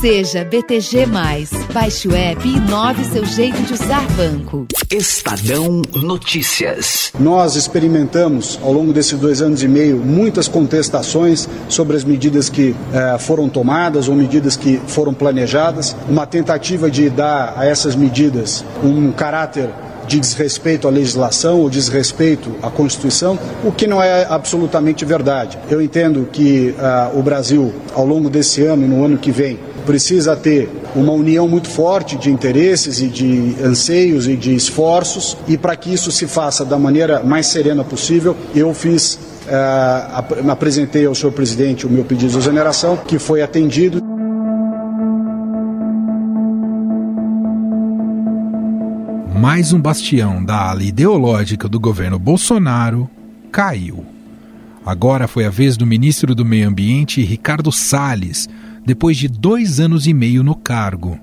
Seja BTG. Baixe o app e inove seu jeito de usar banco. Estadão Notícias. Nós experimentamos, ao longo desses dois anos e meio, muitas contestações sobre as medidas que eh, foram tomadas ou medidas que foram planejadas. Uma tentativa de dar a essas medidas um caráter de desrespeito à legislação ou desrespeito à Constituição, o que não é absolutamente verdade. Eu entendo que uh, o Brasil, ao longo desse ano e no ano que vem, precisa ter uma união muito forte de interesses e de anseios e de esforços, e para que isso se faça da maneira mais serena possível, eu fiz, uh, apresentei ao senhor presidente o meu pedido de exoneração, que foi atendido. Mais um bastião da ala ideológica do governo Bolsonaro caiu. Agora foi a vez do ministro do Meio Ambiente, Ricardo Salles, depois de dois anos e meio no cargo.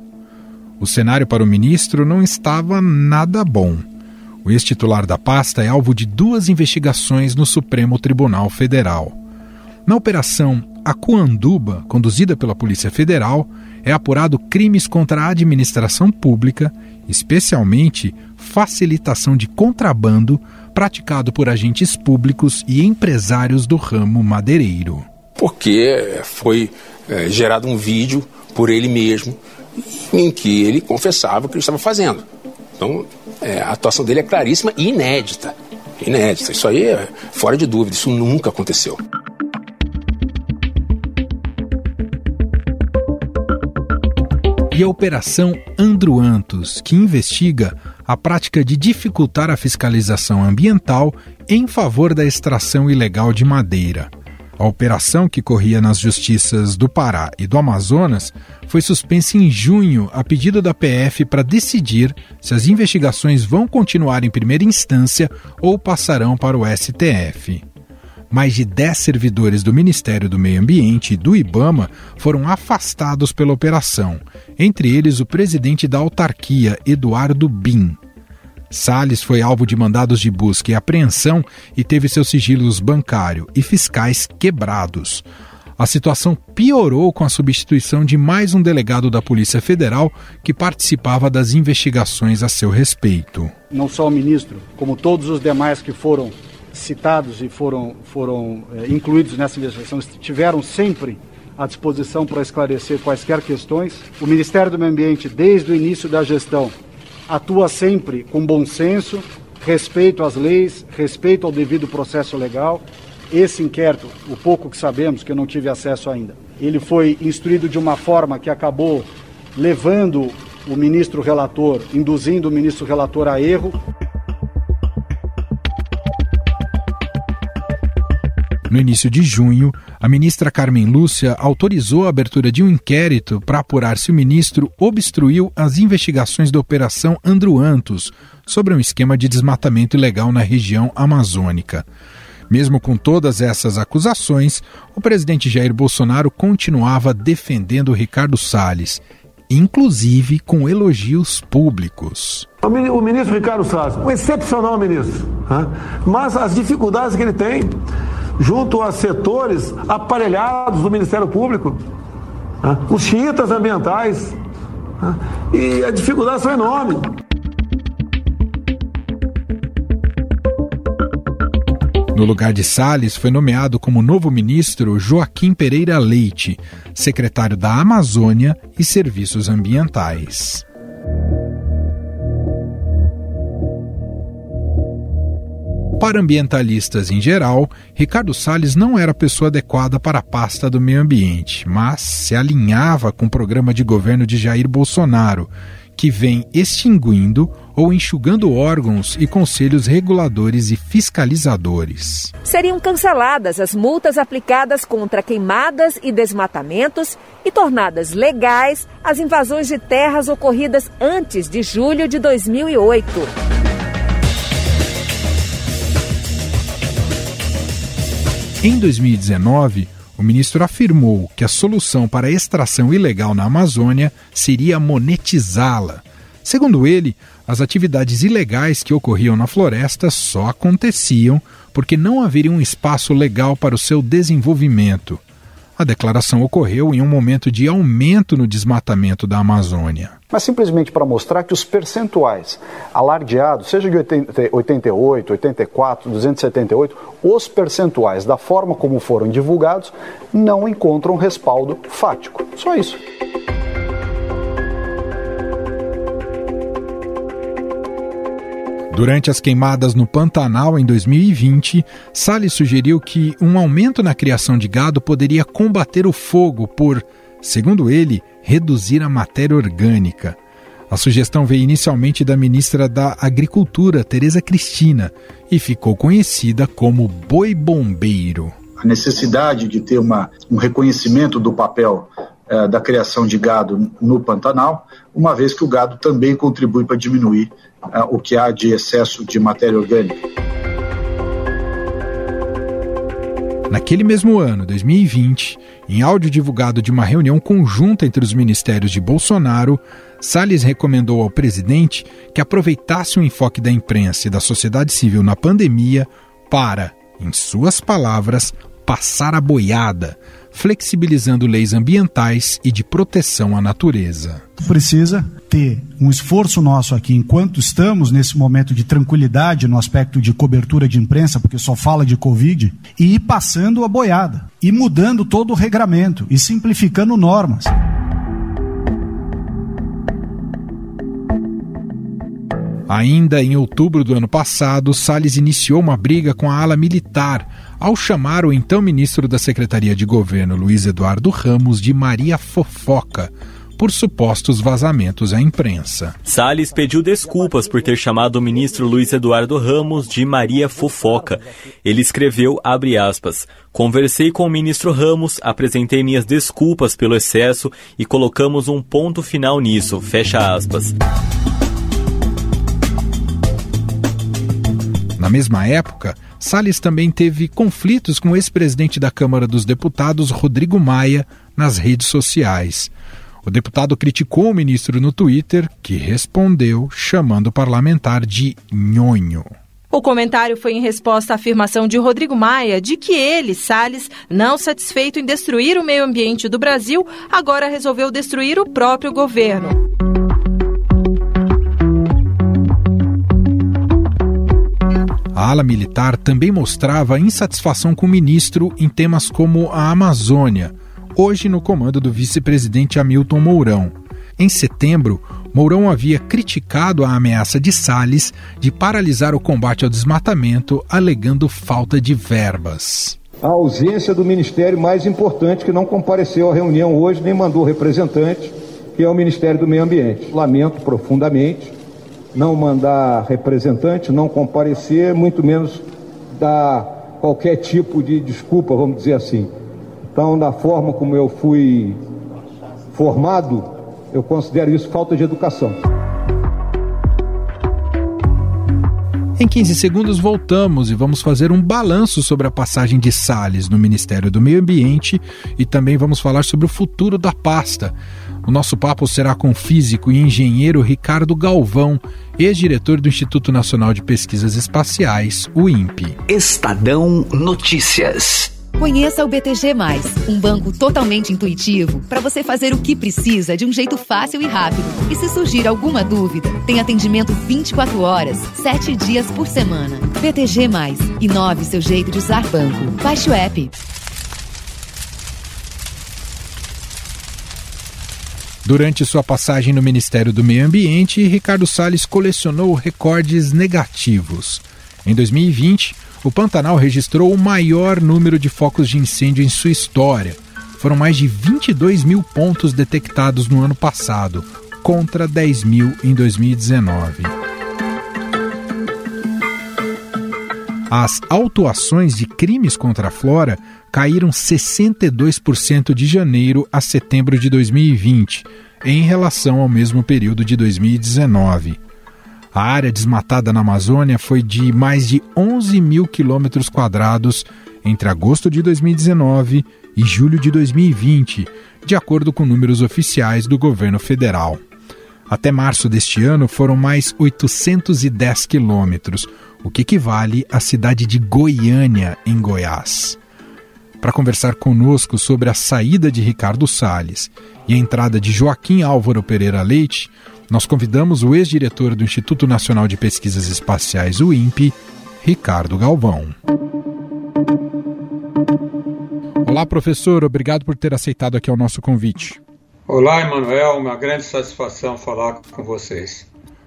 O cenário para o ministro não estava nada bom. O ex-titular da pasta é alvo de duas investigações no Supremo Tribunal Federal. Na operação Acuanduba, conduzida pela Polícia Federal, é apurado crimes contra a administração pública, especialmente facilitação de contrabando praticado por agentes públicos e empresários do ramo madeireiro. Porque foi é, gerado um vídeo por ele mesmo em que ele confessava o que ele estava fazendo. Então, é, a atuação dele é claríssima e inédita. Inédita. Isso aí é fora de dúvida, isso nunca aconteceu. E a Operação Androantos, que investiga a prática de dificultar a fiscalização ambiental em favor da extração ilegal de madeira. A operação, que corria nas justiças do Pará e do Amazonas, foi suspensa em junho a pedido da PF para decidir se as investigações vão continuar em primeira instância ou passarão para o STF. Mais de 10 servidores do Ministério do Meio Ambiente e do IBAMA foram afastados pela operação, entre eles o presidente da autarquia, Eduardo Bin. Salles foi alvo de mandados de busca e apreensão e teve seus sigilos bancário e fiscais quebrados. A situação piorou com a substituição de mais um delegado da Polícia Federal que participava das investigações a seu respeito. Não só o ministro, como todos os demais que foram citados e foram, foram é, incluídos nessa investigação, estiveram sempre à disposição para esclarecer quaisquer questões. O Ministério do Meio Ambiente, desde o início da gestão, atua sempre com bom senso, respeito às leis, respeito ao devido processo legal. Esse inquérito, o pouco que sabemos, que eu não tive acesso ainda, ele foi instruído de uma forma que acabou levando o ministro relator, induzindo o ministro relator a erro. No início de junho, a ministra Carmen Lúcia autorizou a abertura de um inquérito para apurar se o ministro obstruiu as investigações da Operação Andruantos sobre um esquema de desmatamento ilegal na região amazônica. Mesmo com todas essas acusações, o presidente Jair Bolsonaro continuava defendendo Ricardo Salles, inclusive com elogios públicos. O ministro Ricardo Salles, um excepcional ministro, né? mas as dificuldades que ele tem junto a setores aparelhados do Ministério Público, né? os xiitas ambientais, né? e as dificuldades são enormes. No lugar de Salles, foi nomeado como novo ministro Joaquim Pereira Leite, secretário da Amazônia e Serviços Ambientais. Para ambientalistas em geral, Ricardo Salles não era a pessoa adequada para a pasta do meio ambiente, mas se alinhava com o programa de governo de Jair Bolsonaro, que vem extinguindo ou enxugando órgãos e conselhos reguladores e fiscalizadores. Seriam canceladas as multas aplicadas contra queimadas e desmatamentos e tornadas legais as invasões de terras ocorridas antes de julho de 2008. Em 2019, o ministro afirmou que a solução para a extração ilegal na Amazônia seria monetizá-la. Segundo ele, as atividades ilegais que ocorriam na floresta só aconteciam porque não haveria um espaço legal para o seu desenvolvimento. A declaração ocorreu em um momento de aumento no desmatamento da Amazônia. Mas simplesmente para mostrar que os percentuais alardeados, seja de 88, 84, 278, os percentuais, da forma como foram divulgados, não encontram respaldo fático. Só isso. Durante as queimadas no Pantanal em 2020, Salles sugeriu que um aumento na criação de gado poderia combater o fogo por, segundo ele, reduzir a matéria orgânica. A sugestão veio inicialmente da ministra da Agricultura, Tereza Cristina, e ficou conhecida como boi bombeiro. A necessidade de ter uma, um reconhecimento do papel eh, da criação de gado no Pantanal, uma vez que o gado também contribui para diminuir uh, o que há de excesso de matéria orgânica. Naquele mesmo ano, 2020, em áudio divulgado de uma reunião conjunta entre os ministérios de Bolsonaro, Salles recomendou ao presidente que aproveitasse o enfoque da imprensa e da sociedade civil na pandemia para, em suas palavras, passar a boiada, flexibilizando leis ambientais e de proteção à natureza. Precisa ter um esforço nosso aqui, enquanto estamos nesse momento de tranquilidade no aspecto de cobertura de imprensa, porque só fala de Covid, e ir passando a boiada, e mudando todo o regramento, e simplificando normas. Ainda em outubro do ano passado, Salles iniciou uma briga com a ala militar ao chamar o então ministro da Secretaria de Governo, Luiz Eduardo Ramos, de Maria Fofoca por supostos vazamentos à imprensa. Salles pediu desculpas por ter chamado o ministro Luiz Eduardo Ramos de Maria Fofoca. Ele escreveu, abre aspas, Conversei com o ministro Ramos, apresentei minhas desculpas pelo excesso e colocamos um ponto final nisso, fecha aspas. Na mesma época, Salles também teve conflitos com o ex-presidente da Câmara dos Deputados, Rodrigo Maia, nas redes sociais. O deputado criticou o ministro no Twitter, que respondeu chamando o parlamentar de nhonho. O comentário foi em resposta à afirmação de Rodrigo Maia de que ele, Salles, não satisfeito em destruir o meio ambiente do Brasil, agora resolveu destruir o próprio governo. A ala militar também mostrava insatisfação com o ministro em temas como a Amazônia, hoje no comando do vice-presidente Hamilton Mourão. Em setembro, Mourão havia criticado a ameaça de Salles de paralisar o combate ao desmatamento, alegando falta de verbas. A ausência do ministério mais importante que não compareceu à reunião hoje nem mandou representante, que é o Ministério do Meio Ambiente. Lamento profundamente não mandar representante, não comparecer, muito menos dar qualquer tipo de desculpa, vamos dizer assim. Então, da forma como eu fui formado, eu considero isso falta de educação. Em 15 segundos voltamos e vamos fazer um balanço sobre a passagem de Salles no Ministério do Meio Ambiente e também vamos falar sobre o futuro da pasta. O nosso papo será com o físico e engenheiro Ricardo Galvão, ex-diretor do Instituto Nacional de Pesquisas Espaciais, o INPE. Estadão Notícias. Conheça o BTG, um banco totalmente intuitivo para você fazer o que precisa de um jeito fácil e rápido. E se surgir alguma dúvida, tem atendimento 24 horas, 7 dias por semana. BTG, inove seu jeito de usar banco. Baixe o app. Durante sua passagem no Ministério do Meio Ambiente, Ricardo Salles colecionou recordes negativos. Em 2020, o Pantanal registrou o maior número de focos de incêndio em sua história. Foram mais de 22 mil pontos detectados no ano passado, contra 10 mil em 2019. As autuações de crimes contra a flora caíram 62% de janeiro a setembro de 2020, em relação ao mesmo período de 2019. A área desmatada na Amazônia foi de mais de 11 mil quilômetros quadrados entre agosto de 2019 e julho de 2020, de acordo com números oficiais do governo federal. Até março deste ano foram mais 810 quilômetros, o que equivale à cidade de Goiânia, em Goiás. para conversar conosco sobre a saída de Ricardo Salles e a entrada de Joaquim Álvaro Pereira Leite, nós convidamos o ex-diretor do Instituto Nacional de Pesquisas Espaciais, o INPE, Ricardo Galvão. Olá, professor, obrigado por ter aceitado aqui o nosso convite. Olá, Emanuel, uma grande satisfação falar com vocês.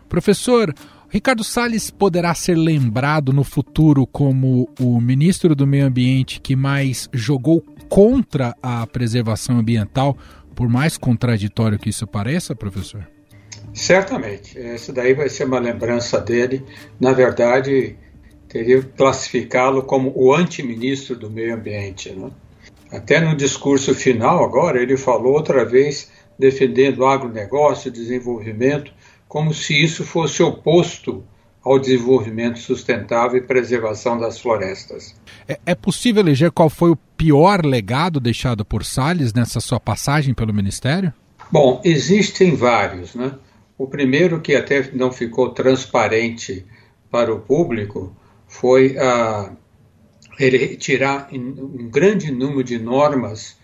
Professor, Ricardo Salles poderá ser lembrado no futuro como o ministro do Meio Ambiente que mais jogou contra a preservação ambiental, por mais contraditório que isso pareça, professor? Certamente. Essa daí vai ser uma lembrança dele. Na verdade, teria que classificá-lo como o antiministro do Meio Ambiente. Né? Até no discurso final, agora, ele falou outra vez defendendo o agronegócio, desenvolvimento, como se isso fosse oposto ao desenvolvimento sustentável e preservação das florestas. É, é, possível eleger qual foi o pior legado deixado por Salles nessa sua passagem pelo Ministério? Bom, existem vários. Né? O primeiro, que até não ficou transparente para o público, foi a retirar um grande número de normas,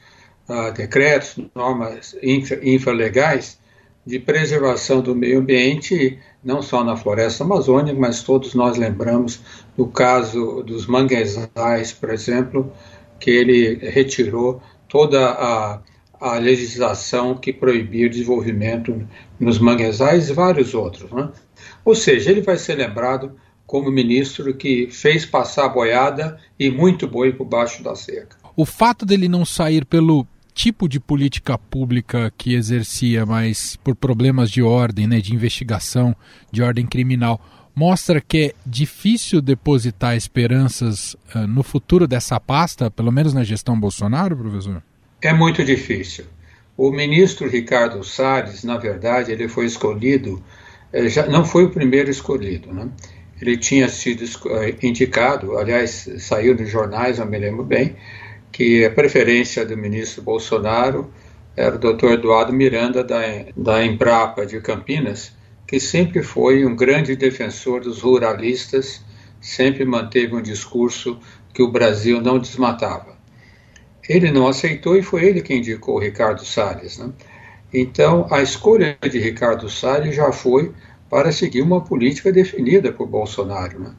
uh, decretos, normas infra, infralegais de preservação do meio ambiente, não só na floresta amazônica, mas todos nós lembramos do caso dos manguezais, por exemplo, que ele retirou toda a, a legislação que proibia o desenvolvimento nos manguezais e vários outros. Né? Ou seja, ele vai ser lembrado como ministro que fez passar boiada e muito boi por baixo da cerca. O fato dele não sair pelo tipo de política pública que exercia, mas por problemas de ordem, né, de investigação, de ordem criminal, mostra que é difícil depositar esperanças uh, no futuro dessa pasta, pelo menos na gestão Bolsonaro, professor? É muito difícil. O ministro Ricardo Salles, na verdade, ele foi escolhido, eh, já não foi o primeiro escolhido, né? Ele tinha sido eh, indicado, aliás, saiu nos jornais, eu me lembro bem, que a preferência do ministro Bolsonaro era o doutor Eduardo Miranda, da, da Embrapa de Campinas, que sempre foi um grande defensor dos ruralistas, sempre manteve um discurso que o Brasil não desmatava. Ele não aceitou e foi ele que indicou o Ricardo Salles. Né? Então, a escolha de Ricardo Salles já foi para seguir uma política definida por Bolsonaro. Né?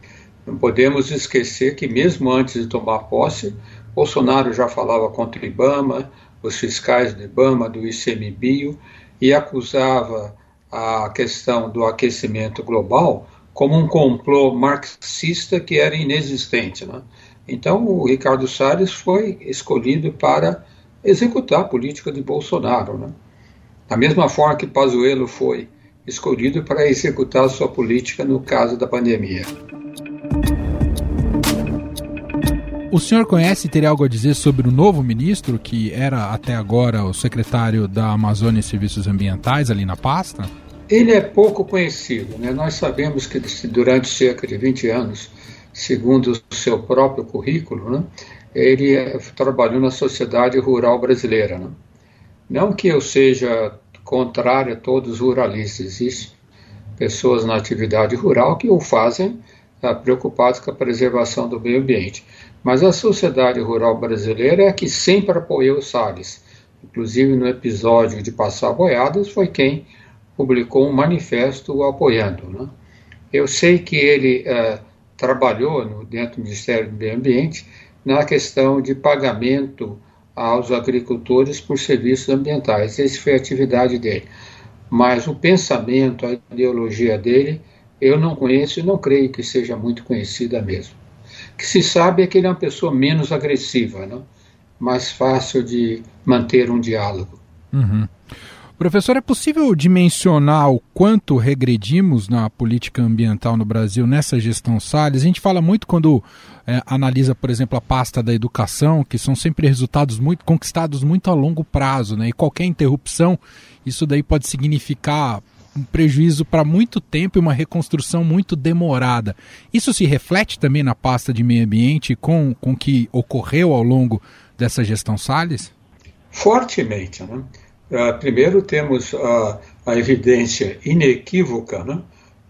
Não podemos esquecer que, mesmo antes de tomar posse, Bolsonaro já falava contra o IBAMA, os fiscais do IBAMA, do ICMBio, e acusava a questão do aquecimento global como um complô marxista que era inexistente. Né? Então, o Ricardo Salles foi escolhido para executar a política de Bolsonaro. Né? Da mesma forma que Pazuello foi escolhido para executar sua política no caso da pandemia. O senhor conhece e teria algo a dizer sobre o novo ministro, que era até agora o secretário da Amazônia e Serviços Ambientais ali na pasta? Ele é pouco conhecido. Né? Nós sabemos que durante cerca de 20 anos, segundo o seu próprio currículo, né, ele eh, trabalhou na sociedade rural brasileira. Né? Não que eu seja contrário a todos os ruralistas, existem pessoas na atividade rural que o fazem tá, preocupados com a preservação do meio ambiente. Mas a sociedade rural brasileira é a que sempre apoiou o Salles. Inclusive no episódio de Passar Boiadas foi quem publicou um manifesto o apoiando. Né? Eu sei que ele uh, trabalhou no, dentro do Ministério do Meio Ambiente na questão de pagamento aos agricultores por serviços ambientais. Essa foi a atividade dele. Mas o pensamento, a ideologia dele, eu não conheço e não creio que seja muito conhecida mesmo que se sabe é que ele é uma pessoa menos agressiva, não? mais fácil de manter um diálogo. Uhum. Professor, é possível dimensionar o quanto regredimos na política ambiental no Brasil nessa gestão Salles? A gente fala muito quando é, analisa, por exemplo, a pasta da educação, que são sempre resultados muito conquistados muito a longo prazo, né? E qualquer interrupção, isso daí pode significar um prejuízo para muito tempo e uma reconstrução muito demorada. Isso se reflete também na pasta de meio ambiente com o que ocorreu ao longo dessa gestão Salles? Fortemente. Né? Uh, primeiro, temos uh, a evidência inequívoca né,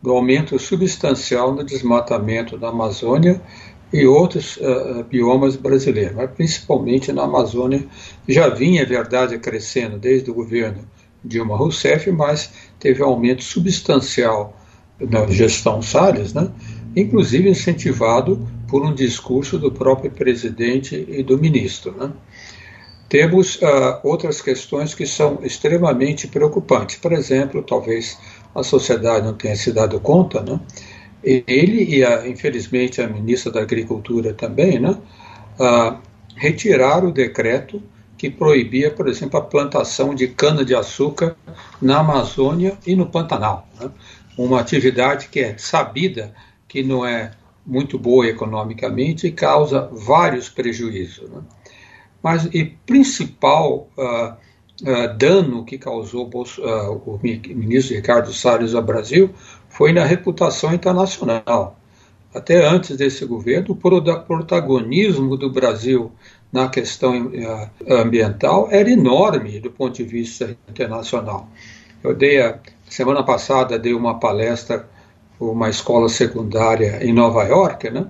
do aumento substancial no desmatamento da Amazônia e outros uh, biomas brasileiros, mas principalmente na Amazônia, já vinha, é verdade, crescendo desde o governo Dilma Rousseff, mas teve um aumento substancial na gestão Salles, né? inclusive incentivado por um discurso do próprio presidente e do ministro. Né? Temos uh, outras questões que são extremamente preocupantes. Por exemplo, talvez a sociedade não tenha se dado conta, né? ele e, a, infelizmente, a ministra da Agricultura também, né? Uh, retiraram o decreto que proibia, por exemplo, a plantação de cana-de-açúcar na Amazônia e no Pantanal. Né? Uma atividade que é sabida que não é muito boa economicamente e causa vários prejuízos. Né? Mas e principal uh, uh, dano que causou uh, o ministro Ricardo Salles ao Brasil foi na reputação internacional. Até antes desse governo, o protagonismo do Brasil na questão ambiental era enorme do ponto de vista internacional. Eu dei a semana passada dei uma palestra uma escola secundária em Nova York, né?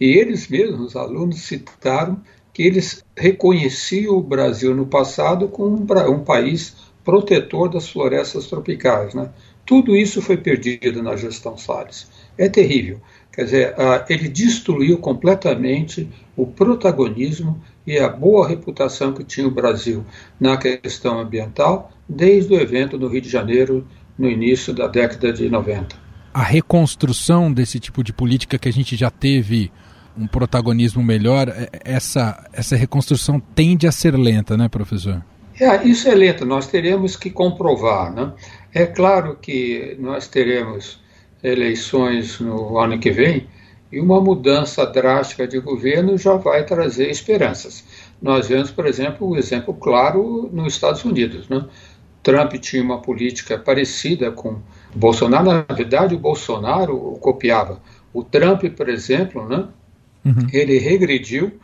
E eles mesmos, os alunos, citaram que eles reconheciam o Brasil no passado como um, um país protetor das florestas tropicais, né? Tudo isso foi perdido na gestão Salles. É terrível. Quer dizer, ele destruiu completamente o protagonismo e a boa reputação que tinha o Brasil na questão ambiental desde o evento no Rio de Janeiro no início da década de 90 a reconstrução desse tipo de política que a gente já teve um protagonismo melhor, é, essa, essa reconstrução tende a ser lenta, né, professor? É, isso é lento, nós teremos que comprovar. Né? É claro que nós teremos eleições no ano que vem e uma mudança drástica de governo já vai trazer esperanças. Nós vemos, por exemplo, o um exemplo claro nos Estados Unidos. Né? Trump tinha uma política parecida com Bolsonaro, na verdade, o Bolsonaro copiava. O Trump, por exemplo, né, uhum. ele regrediu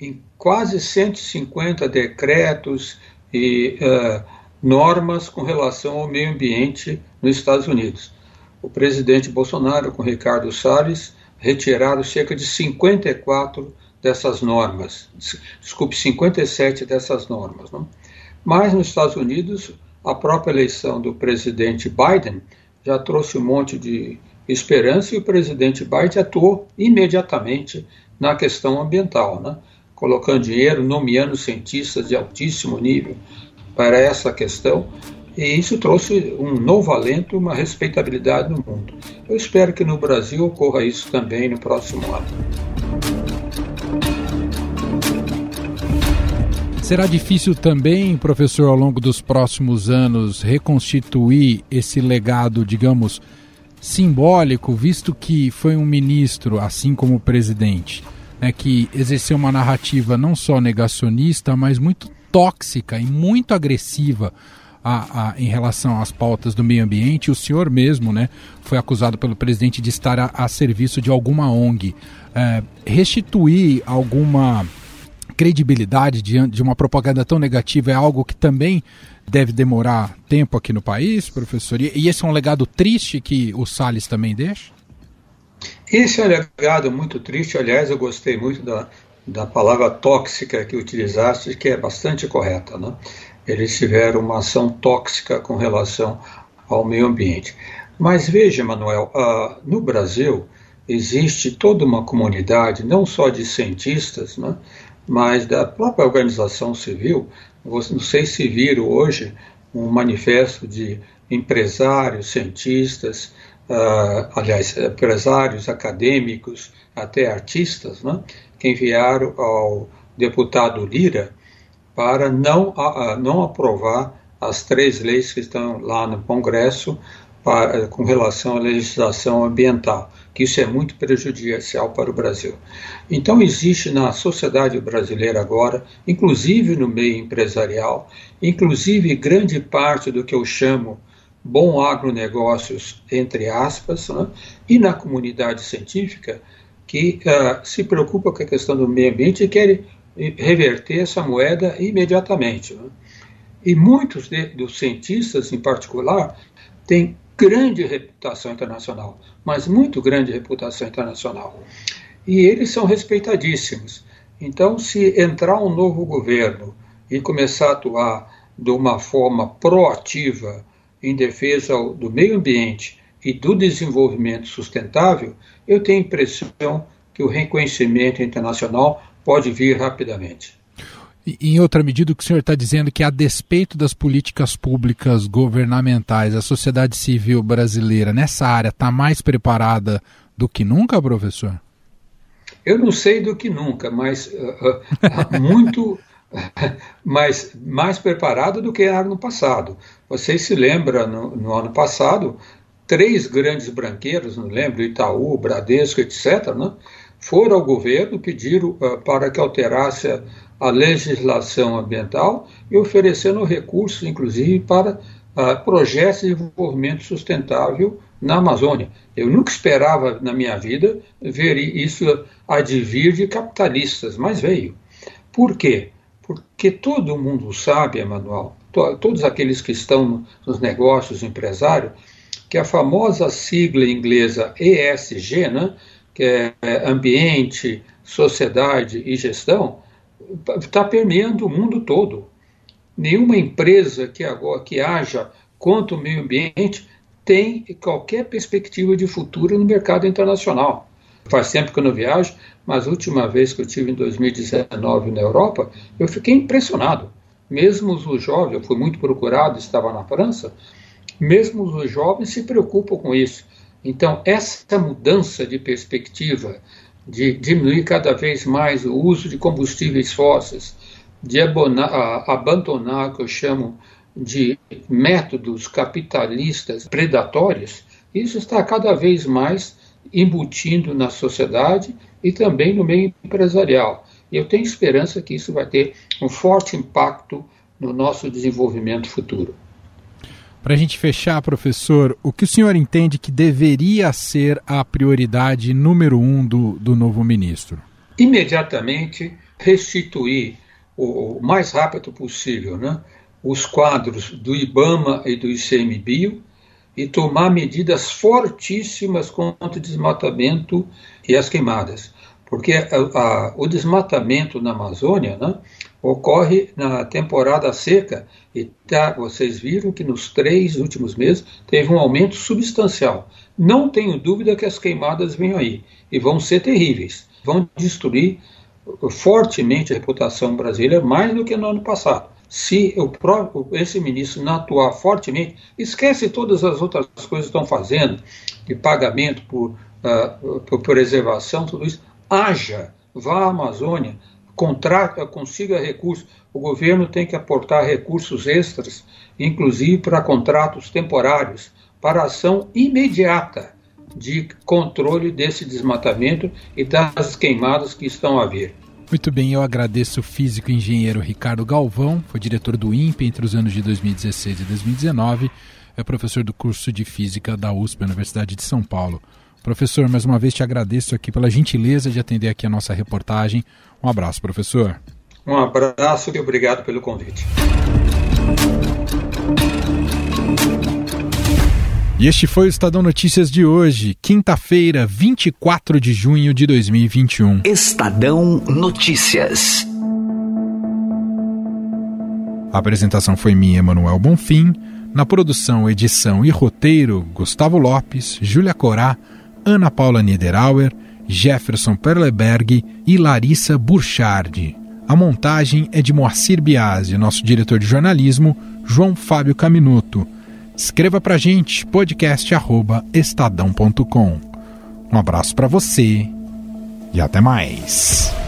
em quase 150 decretos e uh, normas com relação ao meio ambiente nos Estados Unidos. O presidente Bolsonaro, com Ricardo Salles, retiraram cerca de 54 dessas normas, desculpe, 57 dessas normas. Não? Mas nos Estados Unidos, a própria eleição do presidente Biden já trouxe um monte de esperança e o presidente Biden atuou imediatamente na questão ambiental, né? colocando dinheiro, nomeando cientistas de altíssimo nível para essa questão, e isso trouxe um novo alento, uma respeitabilidade no mundo. Eu espero que no Brasil ocorra isso também no próximo ano. Será difícil também, professor, ao longo dos próximos anos, reconstituir esse legado, digamos, simbólico, visto que foi um ministro, assim como o presidente, né, que exerceu uma narrativa não só negacionista, mas muito tóxica e muito agressiva a, a, em relação às pautas do meio ambiente. O senhor mesmo né, foi acusado pelo presidente de estar a, a serviço de alguma ONG. É, restituir alguma credibilidade diante de uma propaganda tão negativa é algo que também deve demorar tempo aqui no país, professor? E esse é um legado triste que o Salles também deixa? Esse é um legado muito triste. Aliás, eu gostei muito da, da palavra tóxica que utilizaste, que é bastante correta. Né? Eles tiveram uma ação tóxica com relação ao meio ambiente. Mas veja, Manuel, uh, no Brasil existe toda uma comunidade, não só de cientistas, né, mas da própria organização civil. Não sei se viram hoje um manifesto de empresários, cientistas, uh, aliás, empresários acadêmicos, até artistas, né, que enviaram ao deputado Lira para não, uh, não aprovar as três leis que estão lá no Congresso para, com relação à legislação ambiental que isso é muito prejudicial para o Brasil. Então, existe na sociedade brasileira agora, inclusive no meio empresarial, inclusive grande parte do que eu chamo bom agronegócios, entre aspas, né? e na comunidade científica, que uh, se preocupa com a questão do meio ambiente e quer reverter essa moeda imediatamente. Né? E muitos de, dos cientistas, em particular, têm grande reputação internacional, mas muito grande reputação internacional. e eles são respeitadíssimos. Então, se entrar um novo governo e começar a atuar de uma forma proativa em defesa do meio ambiente e do desenvolvimento sustentável, eu tenho a impressão que o reconhecimento internacional pode vir rapidamente. Em outra medida, o que o senhor está dizendo é que, a despeito das políticas públicas governamentais, a sociedade civil brasileira nessa área está mais preparada do que nunca, professor? Eu não sei do que nunca, mas uh, uh, muito mais, mais preparada do que era no passado. Vocês se lembram, no, no ano passado, três grandes branqueiros, não lembro, Itaú, Bradesco, etc., né, foram ao governo, pediram uh, para que alterasse a, legislação ambiental e oferecendo recursos, inclusive, para uh, projetos de desenvolvimento sustentável na Amazônia. Eu nunca esperava na minha vida ver isso advir de capitalistas, mas veio. Por quê? Porque todo mundo sabe, Emanuel, to todos aqueles que estão nos negócios empresários, que a famosa sigla inglesa ESG, né, que é ambiente, sociedade e gestão, está permeando o mundo todo. Nenhuma empresa que agora que haja contra o meio ambiente tem qualquer perspectiva de futuro no mercado internacional. Faz tempo que eu não viajo, mas a última vez que eu tive em 2019 na Europa, eu fiquei impressionado. Mesmo os jovens, eu fui muito procurado, estava na França, mesmo os jovens se preocupam com isso. Então, essa mudança de perspectiva, de diminuir cada vez mais o uso de combustíveis fósseis, de abonar, abandonar o que eu chamo de métodos capitalistas predatórios, isso está cada vez mais embutindo na sociedade e também no meio empresarial. E eu tenho esperança que isso vai ter um forte impacto no nosso desenvolvimento futuro. Para a gente fechar, professor, o que o senhor entende que deveria ser a prioridade número um do, do novo ministro? Imediatamente restituir o, o mais rápido possível né, os quadros do IBAMA e do ICMBio e tomar medidas fortíssimas contra o desmatamento e as queimadas. Porque a, a, o desmatamento na Amazônia né, ocorre na temporada seca e tá, vocês viram que nos três últimos meses teve um aumento substancial. Não tenho dúvida que as queimadas vêm aí e vão ser terríveis. Vão destruir fortemente a reputação brasileira mais do que no ano passado se próprio, esse ministro não atuar fortemente, esquece todas as outras coisas que estão fazendo, de pagamento por, uh, por preservação, tudo isso, haja, vá à Amazônia, contrata, consiga recursos. O governo tem que aportar recursos extras, inclusive para contratos temporários, para ação imediata de controle desse desmatamento e das queimadas que estão a vir. Muito bem, eu agradeço o físico e engenheiro Ricardo Galvão, foi diretor do INPE entre os anos de 2016 e 2019, é professor do curso de Física da USP, Universidade de São Paulo. Professor, mais uma vez te agradeço aqui pela gentileza de atender aqui a nossa reportagem. Um abraço, professor. Um abraço e obrigado pelo convite. E este foi o Estadão Notícias de hoje, quinta-feira, 24 de junho de 2021. Estadão Notícias. A apresentação foi minha, Emanuel Bonfim. Na produção, edição e roteiro, Gustavo Lopes, Júlia Corá, Ana Paula Niederauer, Jefferson Perleberg e Larissa Burchardi. A montagem é de Moacir Biasi, nosso diretor de jornalismo, João Fábio Caminuto. Escreva pra gente, podcast@estadão.com. Um abraço para você e até mais.